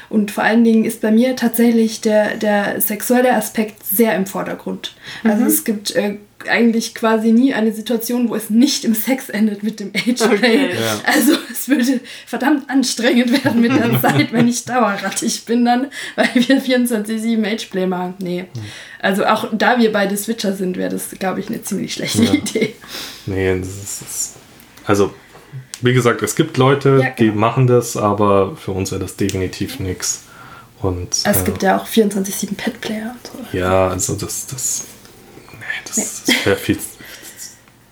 [SPEAKER 3] Und vor allen Dingen ist bei mir tatsächlich der, der sexuelle Aspekt sehr im Vordergrund. Also es gibt äh, eigentlich quasi nie eine Situation, wo es nicht im Sex endet mit dem Ageplay.
[SPEAKER 2] Okay.
[SPEAKER 1] Ja.
[SPEAKER 3] Also es würde verdammt anstrengend werden mit der [LAUGHS] Zeit, wenn ich dauerrattig bin dann, weil wir 24-7 Ageplay machen. Nee. Also auch da wir beide Switcher sind, wäre das, glaube ich, eine ziemlich schlechte
[SPEAKER 1] Ja.
[SPEAKER 3] Idee.
[SPEAKER 1] Nee, das ist, das also, wie gesagt, es gibt Leute,
[SPEAKER 3] Ja,
[SPEAKER 1] die
[SPEAKER 3] genau.
[SPEAKER 1] machen das, aber für uns wäre das definitiv nichts. Und
[SPEAKER 3] Es
[SPEAKER 1] äh,
[SPEAKER 3] gibt ja auch 24-7 Petplayer und so.
[SPEAKER 1] ja, also das, das, nee, das wäre viel,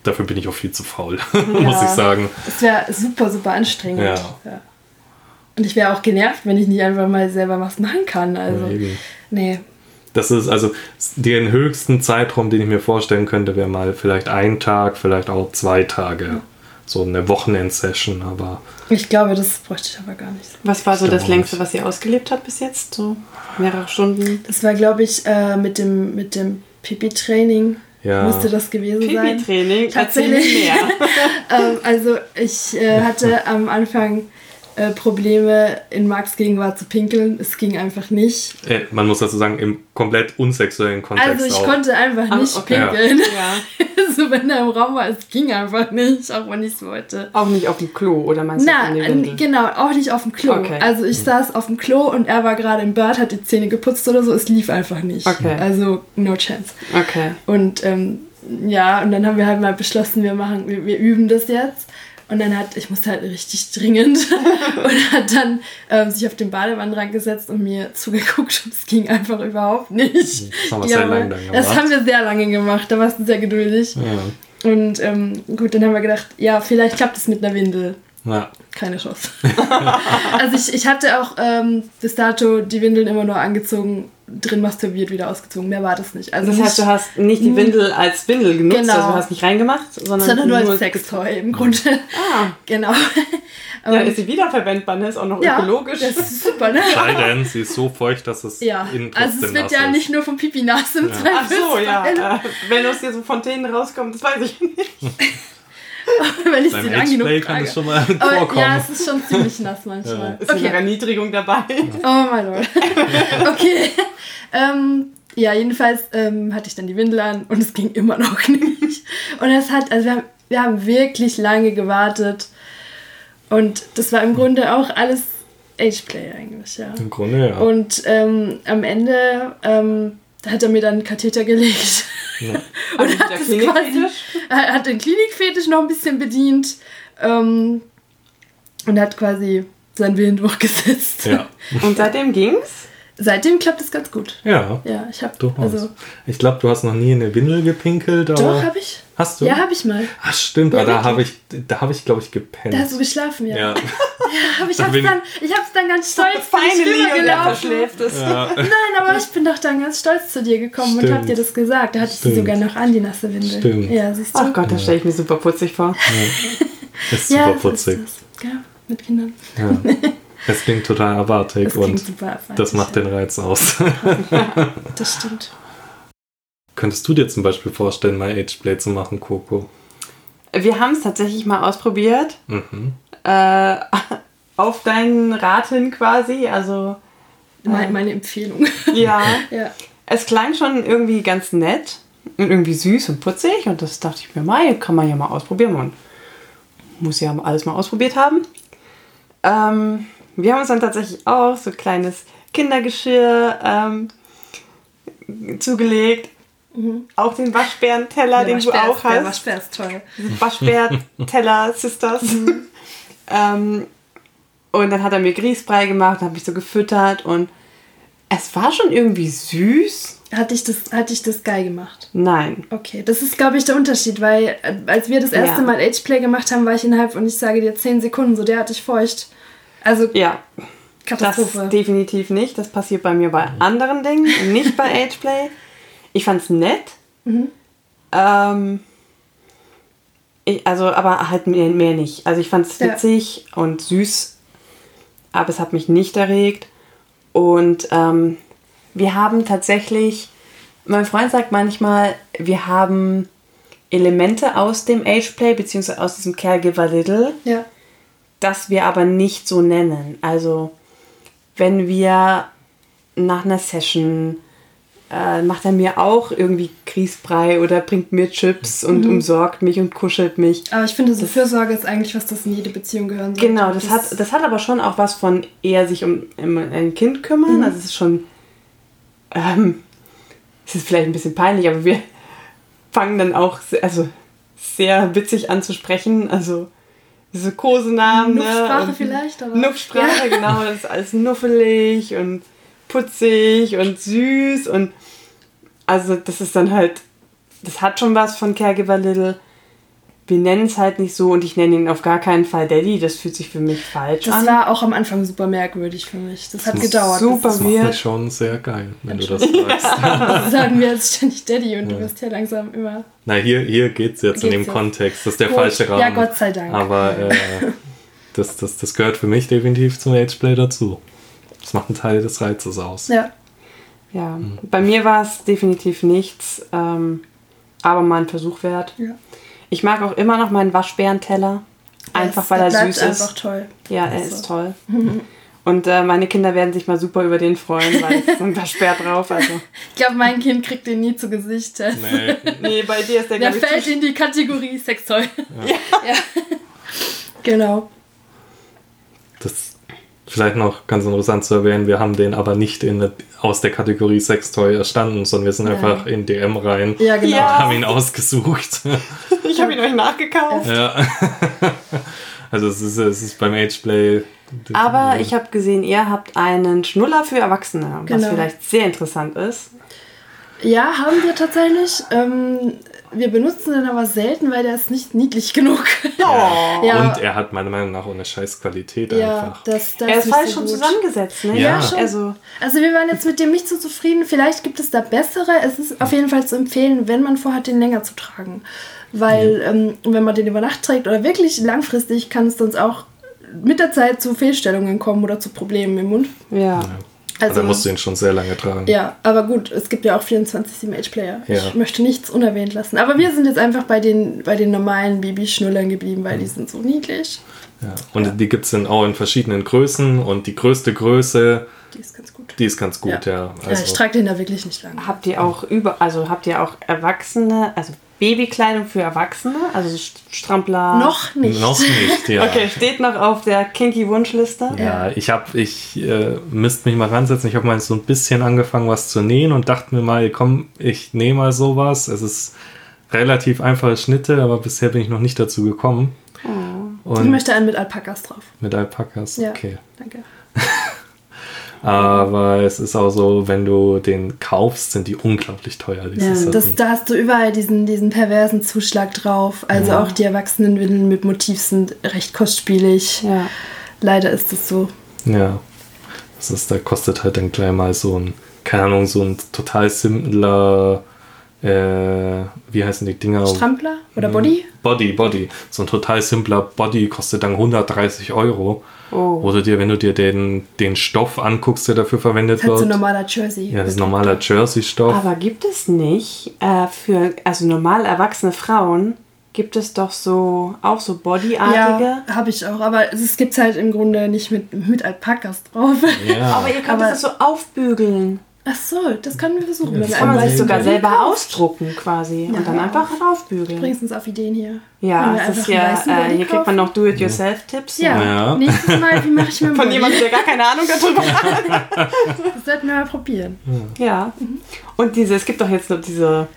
[SPEAKER 1] dafür bin ich auch viel zu faul, [LAUGHS] muss
[SPEAKER 3] Ja.
[SPEAKER 1] ich sagen.
[SPEAKER 3] Das wäre super, super anstrengend.
[SPEAKER 1] Ja.
[SPEAKER 3] Und ich wäre auch genervt, wenn ich nicht einfach mal selber was machen kann. Also,
[SPEAKER 1] Eben.
[SPEAKER 3] nee.
[SPEAKER 1] Das ist also den höchsten Zeitraum, den ich mir vorstellen könnte, wäre mal vielleicht ein Tag, vielleicht auch zwei Tage. So eine Wochenendsession, aber
[SPEAKER 3] Ich glaube, das bräuchte ich aber gar nicht.
[SPEAKER 2] Was war so das
[SPEAKER 1] glaube
[SPEAKER 2] längste, was ihr ausgelebt habt bis jetzt? So mehrere Stunden?
[SPEAKER 3] Das war, glaube ich, äh, mit dem, mit dem Pipi-Training
[SPEAKER 1] Ja.
[SPEAKER 3] musste das gewesen sein.
[SPEAKER 2] Pipi-Training?
[SPEAKER 3] Tatsächlich.
[SPEAKER 2] Erzähl mir mehr. [LAUGHS]
[SPEAKER 3] ähm, also ich äh, hatte am Anfang äh, Probleme, in Marks Gegenwart zu pinkeln. Es ging einfach nicht.
[SPEAKER 1] äh, man muss dazu sagen, im komplett unsexuellen Kontext
[SPEAKER 3] Also ich
[SPEAKER 1] auch.
[SPEAKER 3] konnte einfach
[SPEAKER 2] Ah,
[SPEAKER 3] nicht
[SPEAKER 2] okay.
[SPEAKER 3] pinkeln.
[SPEAKER 2] Ja. [LAUGHS]
[SPEAKER 3] so wenn er im Raum war, es ging einfach nicht, auch wenn ich es wollte.
[SPEAKER 2] Auch nicht auf dem Klo, oder meinst du
[SPEAKER 3] Na, genau, auch nicht auf dem Klo.
[SPEAKER 2] Okay.
[SPEAKER 3] Also ich saß auf dem Klo und er war gerade im Bad, hat die Zähne geputzt oder so. Es lief einfach nicht.
[SPEAKER 2] Okay.
[SPEAKER 3] Also no chance.
[SPEAKER 2] Okay.
[SPEAKER 3] Und ähm, ja, und dann haben wir halt mal beschlossen, wir machen, wir, wir üben das jetzt. Und dann hat, ich musste halt richtig dringend [LAUGHS] und hat dann ähm, sich auf den Badewannenrand gesetzt und mir zugeguckt und es ging einfach überhaupt nicht.
[SPEAKER 1] Das haben wir sehr lange dann
[SPEAKER 3] Das
[SPEAKER 1] gemacht.
[SPEAKER 3] haben wir sehr lange gemacht, da warst du sehr geduldig.
[SPEAKER 1] Ja.
[SPEAKER 3] Und ähm, gut, dann haben wir gedacht, ja, vielleicht klappt es mit einer Windel.
[SPEAKER 1] Ja.
[SPEAKER 3] Keine Chance. [LAUGHS] also ich, ich hatte auch ähm, bis dato die Windeln immer nur angezogen, drin masturbiert, wieder ausgezogen. Mehr war das nicht. Also
[SPEAKER 2] Das heißt, du hast nicht die Windel als Windel genutzt,
[SPEAKER 3] Genau.
[SPEAKER 2] also du hast nicht reingemacht, sondern,
[SPEAKER 3] sondern nur als
[SPEAKER 2] nur
[SPEAKER 3] Sextoy im Grunde.
[SPEAKER 2] Ah,
[SPEAKER 3] genau.
[SPEAKER 2] ja, ist sie wiederverwendbar, ne? Ist auch noch
[SPEAKER 3] ja,
[SPEAKER 2] ökologisch.
[SPEAKER 3] das ist super, ne?
[SPEAKER 1] Sei denn, sie ist so feucht, dass es
[SPEAKER 3] Ja,
[SPEAKER 1] innen
[SPEAKER 3] also es wird
[SPEAKER 1] nass
[SPEAKER 3] ja
[SPEAKER 1] ist.
[SPEAKER 3] nicht nur vom Pipi nass im
[SPEAKER 1] Ja.
[SPEAKER 2] Ach so, ja. Äh, wenn aus dir so Fontänen rauskommt, das weiß ich nicht. [LAUGHS] [LAUGHS]
[SPEAKER 3] Wenn ich
[SPEAKER 1] Beim
[SPEAKER 3] sie lang genug
[SPEAKER 1] Ageplay kann
[SPEAKER 3] trage.
[SPEAKER 1] es schon mal
[SPEAKER 3] Aber
[SPEAKER 1] vorkommen.
[SPEAKER 3] ja, es ist schon ziemlich nass [LAUGHS] manchmal.
[SPEAKER 2] Ist okay. eine. Erniedrigung dabei. [LAUGHS]
[SPEAKER 3] Oh mein Gott. okay. ähm, ja, jedenfalls ähm, hatte ich dann die Windel an und es ging immer noch nicht. Und es hat, also wir haben, wir haben wirklich lange gewartet. Und das war im Grunde auch alles Ageplay eigentlich, ja.
[SPEAKER 1] Im Grunde ja.
[SPEAKER 3] Und ähm, am Ende ähm, hat er mir dann einen Katheter gelegt.
[SPEAKER 2] Also [LAUGHS]
[SPEAKER 3] hat
[SPEAKER 2] der
[SPEAKER 3] es
[SPEAKER 2] Klinikfetisch?
[SPEAKER 3] Er hat den Klinikfetisch noch ein bisschen bedient ähm, und hat quasi seinen Willen durchgesetzt.
[SPEAKER 1] ja. [LAUGHS]
[SPEAKER 2] Und seitdem ging's?
[SPEAKER 3] Seitdem klappt es ganz gut.
[SPEAKER 1] Ja,
[SPEAKER 3] Ja, ich habe also
[SPEAKER 1] ich glaube, du hast noch nie in eine Windel gepinkelt, aber.
[SPEAKER 3] doch habe ich.
[SPEAKER 1] Hast du?
[SPEAKER 3] Ja, habe ich mal.
[SPEAKER 1] Ach, stimmt,
[SPEAKER 3] Ja,
[SPEAKER 1] aber da habe ich, da habe ich, glaube ich, gepennt.
[SPEAKER 3] Da hast du geschlafen, ja. [LAUGHS]
[SPEAKER 1] ja.
[SPEAKER 3] Aber ich
[SPEAKER 1] Da
[SPEAKER 3] hab's
[SPEAKER 1] bin-
[SPEAKER 3] dann, ich hab's dann ganz stolz
[SPEAKER 2] verschläft es.
[SPEAKER 1] ja. [LAUGHS]
[SPEAKER 3] Nein, aber ich bin doch dann ganz stolz zu dir gekommen und
[SPEAKER 1] Stimmt.
[SPEAKER 3] hab dir das gesagt. Da hatte ich sie sogar noch an, die nasse Windel.
[SPEAKER 1] Stimmt.
[SPEAKER 3] Ja, siehst du?
[SPEAKER 2] Ach Gott, das stelle ich mir super putzig vor. [LAUGHS]
[SPEAKER 1] Ist
[SPEAKER 3] ja,
[SPEAKER 1] super
[SPEAKER 3] so ist
[SPEAKER 1] putzig.
[SPEAKER 3] das. Ja, mit Kindern.
[SPEAKER 1] Ja. Es klingt total erwartig
[SPEAKER 3] Das klingt
[SPEAKER 1] und
[SPEAKER 3] super
[SPEAKER 1] das macht
[SPEAKER 3] ja.
[SPEAKER 1] den Reiz aus.
[SPEAKER 3] Das stimmt.
[SPEAKER 1] Könntest du dir zum Beispiel vorstellen, mal Ageplay zu machen, Coco?
[SPEAKER 2] Wir haben es tatsächlich mal ausprobiert.
[SPEAKER 1] Mhm.
[SPEAKER 2] Äh, [LAUGHS] auf deinen Rat hin quasi. Also,
[SPEAKER 3] Meine, meine Empfehlung. [LAUGHS]
[SPEAKER 2] ja.
[SPEAKER 3] ja.
[SPEAKER 2] Es klang schon irgendwie ganz nett und irgendwie süß und putzig. Und das dachte ich mir mal, kann man ja mal ausprobieren. Man muss ja alles mal ausprobiert haben. Ähm, wir haben uns dann tatsächlich auch so kleines Kindergeschirr ähm, zugelegt. Auch den Waschbärenteller, den du auch
[SPEAKER 3] Der
[SPEAKER 2] hast.
[SPEAKER 3] Waschbär ist toll.
[SPEAKER 2] Waschbär-Teller [LAUGHS] Sisters. ähm, und dann hat er mir Grießbrei gemacht, habe mich so gefüttert und es war schon irgendwie süß.
[SPEAKER 3] Hat dich das, hat dich das geil gemacht?
[SPEAKER 2] Nein.
[SPEAKER 3] Okay, das ist, glaube ich, der Unterschied, weil äh, als wir das erste
[SPEAKER 2] Ja.
[SPEAKER 3] Mal Ageplay gemacht haben, war ich innerhalb, und ich sage dir, 10 Sekunden, so derartig feucht. Also
[SPEAKER 2] Ja, das
[SPEAKER 3] Katastrophe.
[SPEAKER 2] definitiv nicht. Das passiert bei mir bei anderen Dingen, nicht bei Ageplay. Ich fand's nett. Ähm, ich, also, aber halt mehr, mehr nicht. Also ich fand's
[SPEAKER 3] Ja.
[SPEAKER 2] witzig und süß, aber es hat mich nicht erregt. Und ähm, wir haben tatsächlich, mein Freund sagt manchmal, wir haben Elemente aus dem Ageplay, beziehungsweise aus diesem Caregiver Little,
[SPEAKER 3] ja.
[SPEAKER 2] das wir aber nicht so nennen. Also, wenn wir nach einer Session äh, macht er mir auch irgendwie Grießbrei oder bringt mir Chips und
[SPEAKER 3] Mhm.
[SPEAKER 2] umsorgt mich und kuschelt mich.
[SPEAKER 3] Aber ich finde, so Fürsorge ist eigentlich was, das in jede Beziehung gehören sollte.
[SPEAKER 2] Genau, das hat, das hat aber schon auch was von eher sich um, um ein Kind kümmern.
[SPEAKER 3] Mhm.
[SPEAKER 2] Also es ist schon, ähm, es ist vielleicht ein bisschen peinlich, aber wir [LAUGHS] fangen dann auch also sehr witzig an zu sprechen. Also diese Kosenamen.
[SPEAKER 3] Nuffsprache
[SPEAKER 2] ne?
[SPEAKER 3] vielleicht, aber-
[SPEAKER 2] Nuffsprache, genau. Das ist alles nuffelig und putzig und süß und also das ist dann halt, das hat schon was von Caregiver Little. Wir nennen es halt nicht so und ich nenne ihn auf gar keinen Fall Daddy. Das fühlt sich für mich falsch
[SPEAKER 3] Das
[SPEAKER 2] an.
[SPEAKER 3] war auch am Anfang super merkwürdig für mich. Das hat gedauert.
[SPEAKER 2] super
[SPEAKER 1] Das macht mich schon sehr geil, wenn du das sagst. [LAUGHS]
[SPEAKER 3] das sagen wir jetzt ständig Daddy und du wirst ja langsam immer.
[SPEAKER 1] Na, hier, hier geht es jetzt in
[SPEAKER 3] Geht's
[SPEAKER 1] dem
[SPEAKER 3] jetzt?
[SPEAKER 1] Kontext. Das ist der
[SPEAKER 3] Gut.
[SPEAKER 1] falsche Rahmen.
[SPEAKER 3] Ja, Gott sei Dank.
[SPEAKER 1] Aber äh, das, das, das gehört für mich definitiv zum Ageplay dazu. Das macht einen Teil des Reizes aus.
[SPEAKER 3] Ja.
[SPEAKER 2] Ja,
[SPEAKER 1] Hm.
[SPEAKER 2] bei mir war es definitiv nichts, ähm, aber mal ein Versuch wert.
[SPEAKER 3] ja.
[SPEAKER 2] Ich mag auch immer noch meinen Waschbärenteller. Einfach
[SPEAKER 3] Das-
[SPEAKER 2] weil er süß
[SPEAKER 3] einfach
[SPEAKER 2] ist.
[SPEAKER 3] toll.
[SPEAKER 2] Ja, er
[SPEAKER 3] Also.
[SPEAKER 2] ist toll. [LAUGHS] Und äh, meine Kinder werden sich mal super über den freuen, weil es ist ein Waschbär drauf. Also.
[SPEAKER 3] Ich glaube, mein Kind kriegt den nie zu Gesicht.
[SPEAKER 1] Nee, [LAUGHS]
[SPEAKER 2] Nee, bei dir ist der,
[SPEAKER 3] Der fällt in die Kategorie Sextoy. Ja. [LAUGHS] Genau.
[SPEAKER 1] das ist vielleicht noch ganz interessant zu erwähnen. Wir haben den aber nicht in, aus der Kategorie Sextoy erstanden, sondern wir sind
[SPEAKER 3] Nein.
[SPEAKER 1] einfach in DM rein
[SPEAKER 3] Ja, genau.
[SPEAKER 2] Ja.
[SPEAKER 1] und haben ihn ausgesucht. [LAUGHS]
[SPEAKER 2] Ich habe ihn euch nachgekauft.
[SPEAKER 1] ja. [LAUGHS] Also es ist, es ist beim Ageplay.
[SPEAKER 2] Aber ich habe gesehen, ihr habt einen Schnuller für Erwachsene, was
[SPEAKER 3] Genau.
[SPEAKER 2] vielleicht sehr interessant ist.
[SPEAKER 3] Ja, haben wir tatsächlich. Ähm, wir benutzen den aber selten, weil der ist nicht niedlich genug.
[SPEAKER 2] Oh. [LAUGHS]
[SPEAKER 3] Ja.
[SPEAKER 1] Und er hat meiner Meinung nach auch eine scheiß Qualität
[SPEAKER 3] Ja,
[SPEAKER 1] einfach.
[SPEAKER 3] das, das
[SPEAKER 2] Er ist falsch
[SPEAKER 3] so
[SPEAKER 2] schon
[SPEAKER 3] gut.
[SPEAKER 2] zusammengesetzt, ne?
[SPEAKER 1] Ja.
[SPEAKER 3] Ja, schon.
[SPEAKER 2] Also,
[SPEAKER 3] Also wir waren jetzt mit dem nicht so zufrieden. Vielleicht gibt es da bessere. Es ist auf jeden Fall zu empfehlen, wenn man vorhat, den länger zu tragen. Weil ähm, wenn man den über Nacht trägt oder wirklich langfristig, kann es sonst auch mit der Zeit zu Fehlstellungen kommen oder zu Problemen im Mund.
[SPEAKER 2] ja.
[SPEAKER 1] Also,
[SPEAKER 3] Also
[SPEAKER 1] da musst du ihn schon sehr lange tragen.
[SPEAKER 3] ja, aber gut, es gibt ja auch 24-7 Age-Player.
[SPEAKER 1] Ja.
[SPEAKER 3] Ich möchte nichts unerwähnt lassen. Aber wir sind jetzt einfach bei den, bei den normalen Babyschnullern geblieben, weil die sind so niedlich.
[SPEAKER 1] Ja. Und die gibt es dann auch in verschiedenen Größen und die größte Größe,
[SPEAKER 3] Die ist ganz gut.
[SPEAKER 1] die ist ganz gut, ja.
[SPEAKER 3] Ja,
[SPEAKER 1] Also,
[SPEAKER 3] ich trage den da wirklich nicht lange.
[SPEAKER 2] Habt ihr auch über, also habt ihr auch Erwachsene, also Babykleidung für Erwachsene, also St- Strampler?
[SPEAKER 3] Noch nicht.
[SPEAKER 1] noch nicht, ja. [LAUGHS]
[SPEAKER 2] Okay, steht noch auf der kinky Wunschliste.
[SPEAKER 1] Ja, ich habe, ich äh, müsste mich mal ransetzen. Ich habe mal so ein bisschen angefangen, was zu nähen und dachte mir mal, komm, ich nähe mal sowas. Es ist relativ einfache Schnitte, aber bisher bin ich noch nicht dazu gekommen.
[SPEAKER 3] Ich
[SPEAKER 1] Und
[SPEAKER 3] möchte einen mit Alpakas drauf.
[SPEAKER 1] mit Alpakas,
[SPEAKER 3] Ja.
[SPEAKER 1] okay.
[SPEAKER 3] Danke. [LAUGHS]
[SPEAKER 1] Aber es ist auch so, wenn du den kaufst, sind die unglaublich teuer.
[SPEAKER 3] Ja, das, da hast du überall diesen, diesen perversen Zuschlag drauf. Also auch die Erwachsenenwindeln mit Motiv sind recht kostspielig.
[SPEAKER 2] Ja.
[SPEAKER 3] Leider ist es so.
[SPEAKER 1] Ja. Das ist, da kostet halt dann gleich mal so ein, keine Ahnung, so ein total simpler, äh, wie heißen die Dinger?
[SPEAKER 3] Strampler oder
[SPEAKER 1] Mhm.
[SPEAKER 3] Body?
[SPEAKER 1] Body, Body. So ein total simpler Body kostet dann 130 Euro.
[SPEAKER 2] Oh.
[SPEAKER 1] Oder dir, wenn du dir den, den Stoff anguckst, der dafür verwendet
[SPEAKER 3] Das ist halt so
[SPEAKER 1] wird.
[SPEAKER 3] normaler Jersey.
[SPEAKER 1] ja, das ist normaler Jersey-Stoff.
[SPEAKER 2] Aber gibt es nicht äh, für, also normal erwachsene Frauen, gibt es doch so, auch so Bodyartige?
[SPEAKER 3] Ja, habe ich auch. Aber es gibt halt im Grunde nicht mit, mit Alpakas drauf.
[SPEAKER 1] Ja.
[SPEAKER 2] Aber ihr könnt
[SPEAKER 3] Aber-
[SPEAKER 2] das so aufbügeln.
[SPEAKER 3] Ach so, das können wir versuchen.
[SPEAKER 1] Ja,
[SPEAKER 3] Wenn
[SPEAKER 1] das
[SPEAKER 2] Kann man sich
[SPEAKER 3] so
[SPEAKER 2] sogar selber ausdrucken quasi
[SPEAKER 3] Ja.
[SPEAKER 2] und dann einfach aufbügeln.
[SPEAKER 3] Bringst uns auf Ideen hier.
[SPEAKER 2] Ja,
[SPEAKER 3] einfach
[SPEAKER 2] ist ja, äh, hier kriegt man
[SPEAKER 3] kaufen.
[SPEAKER 2] noch Do-it-yourself-Tipps.
[SPEAKER 3] Ja,
[SPEAKER 1] Ja.
[SPEAKER 3] nächstes Mal, wie mache ich mir [LAUGHS]
[SPEAKER 2] Von jemandem, der gar keine Ahnung darüber hat. [LAUGHS]
[SPEAKER 3] Das sollten wir mal probieren.
[SPEAKER 2] Ja. Und diese, es gibt doch jetzt noch diese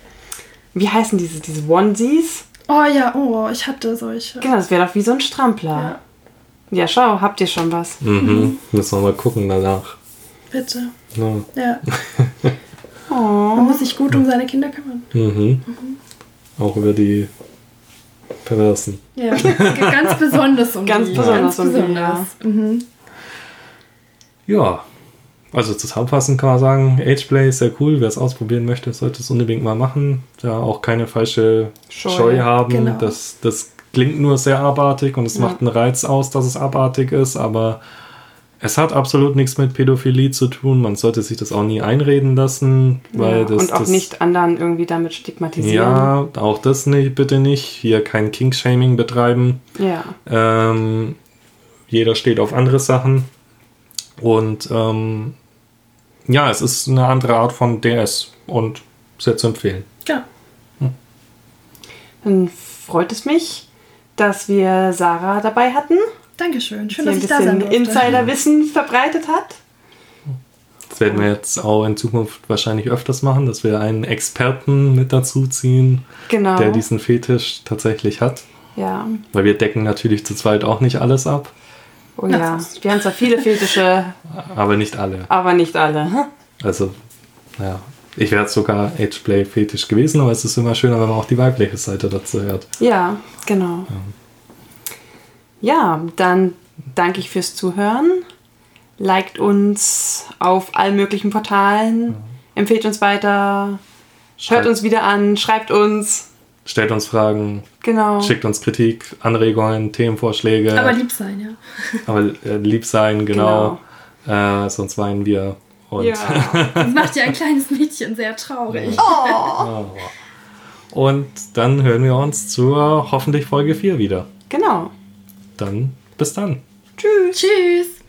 [SPEAKER 2] wie heißen diese, diese Onesies?
[SPEAKER 3] Oh ja, oh, ich hatte solche.
[SPEAKER 2] Genau, das wäre doch wie so ein Strampler. Ja. schau, habt ihr schon was?
[SPEAKER 1] Mhm. Müssen wir mal gucken danach.
[SPEAKER 3] Bitte.
[SPEAKER 1] Ja.
[SPEAKER 3] Ja. [LAUGHS] Man muss sich gut um seine Kinder kümmern.
[SPEAKER 1] Mhm. Auch über die Perversen.
[SPEAKER 3] Ja. [LAUGHS] Ganz besonders um
[SPEAKER 2] Ganz
[SPEAKER 3] die.
[SPEAKER 2] besonders
[SPEAKER 3] Ganz
[SPEAKER 2] um die,
[SPEAKER 3] besonders. Mhm.
[SPEAKER 1] Ja. Also zusammenfassend kann man sagen, Ageplay ist sehr cool. Wer es ausprobieren möchte, sollte es unbedingt mal machen. Da auch keine falsche
[SPEAKER 2] Scheu.
[SPEAKER 1] Scheu, haben.
[SPEAKER 3] Genau.
[SPEAKER 1] Das, das klingt nur sehr abartig und es
[SPEAKER 2] Ja.
[SPEAKER 1] macht einen Reiz aus, dass es abartig ist, aber es hat absolut nichts mit Pädophilie zu tun. Man sollte sich das auch nie einreden lassen, weil
[SPEAKER 2] ja,
[SPEAKER 1] das.
[SPEAKER 2] und auch
[SPEAKER 1] das,
[SPEAKER 2] nicht anderen irgendwie damit stigmatisieren.
[SPEAKER 1] Ja, auch das nicht, bitte nicht. Hier kein King-Shaming betreiben.
[SPEAKER 2] Ja.
[SPEAKER 1] Ähm, jeder steht auf andere Sachen. Und ähm, ja, es ist eine andere Art von DS und sehr zu empfehlen.
[SPEAKER 3] Genau.
[SPEAKER 2] Dann freut es mich, dass wir Sarah dabei hatten,
[SPEAKER 3] Dankeschön. Schön, dass ich da sein durfte.
[SPEAKER 2] Insiderwissen verbreitet hat.
[SPEAKER 1] Das werden wir jetzt auch in Zukunft wahrscheinlich öfters machen, dass wir einen Experten mit dazu ziehen,
[SPEAKER 2] Genau.
[SPEAKER 1] der diesen Fetisch tatsächlich hat.
[SPEAKER 2] ja.
[SPEAKER 1] Weil wir decken natürlich zu zweit auch nicht alles ab,
[SPEAKER 2] Oh ja. Wir haben zwar viele Fetische,
[SPEAKER 1] aber nicht alle.
[SPEAKER 2] aber nicht alle.
[SPEAKER 1] Also, naja, ich wäre jetzt sogar Ageplay-Fetisch gewesen, aber es ist immer schöner, wenn man auch die weibliche Seite dazu hört.
[SPEAKER 2] Ja, genau. Ja, dann danke ich fürs Zuhören. Liked uns auf allen möglichen Portalen. Empfehlt uns weiter. Hört
[SPEAKER 1] Schreibt-
[SPEAKER 2] uns wieder an. Schreibt uns.
[SPEAKER 1] Stellt uns Fragen,
[SPEAKER 2] Genau.
[SPEAKER 1] schickt uns Kritik, Anregungen, Themenvorschläge.
[SPEAKER 3] Aber lieb sein, ja. [LAUGHS]
[SPEAKER 1] aber äh, lieb sein, genau. Äh, sonst weinen wir. Und,
[SPEAKER 2] Ja. [LAUGHS]
[SPEAKER 3] Das macht ja ein kleines Mädchen sehr traurig.
[SPEAKER 1] und dann hören wir uns zur hoffentlich Folge 4 wieder.
[SPEAKER 2] Genau.
[SPEAKER 1] Dann bis dann.
[SPEAKER 2] Tschüss.
[SPEAKER 3] Tschüss.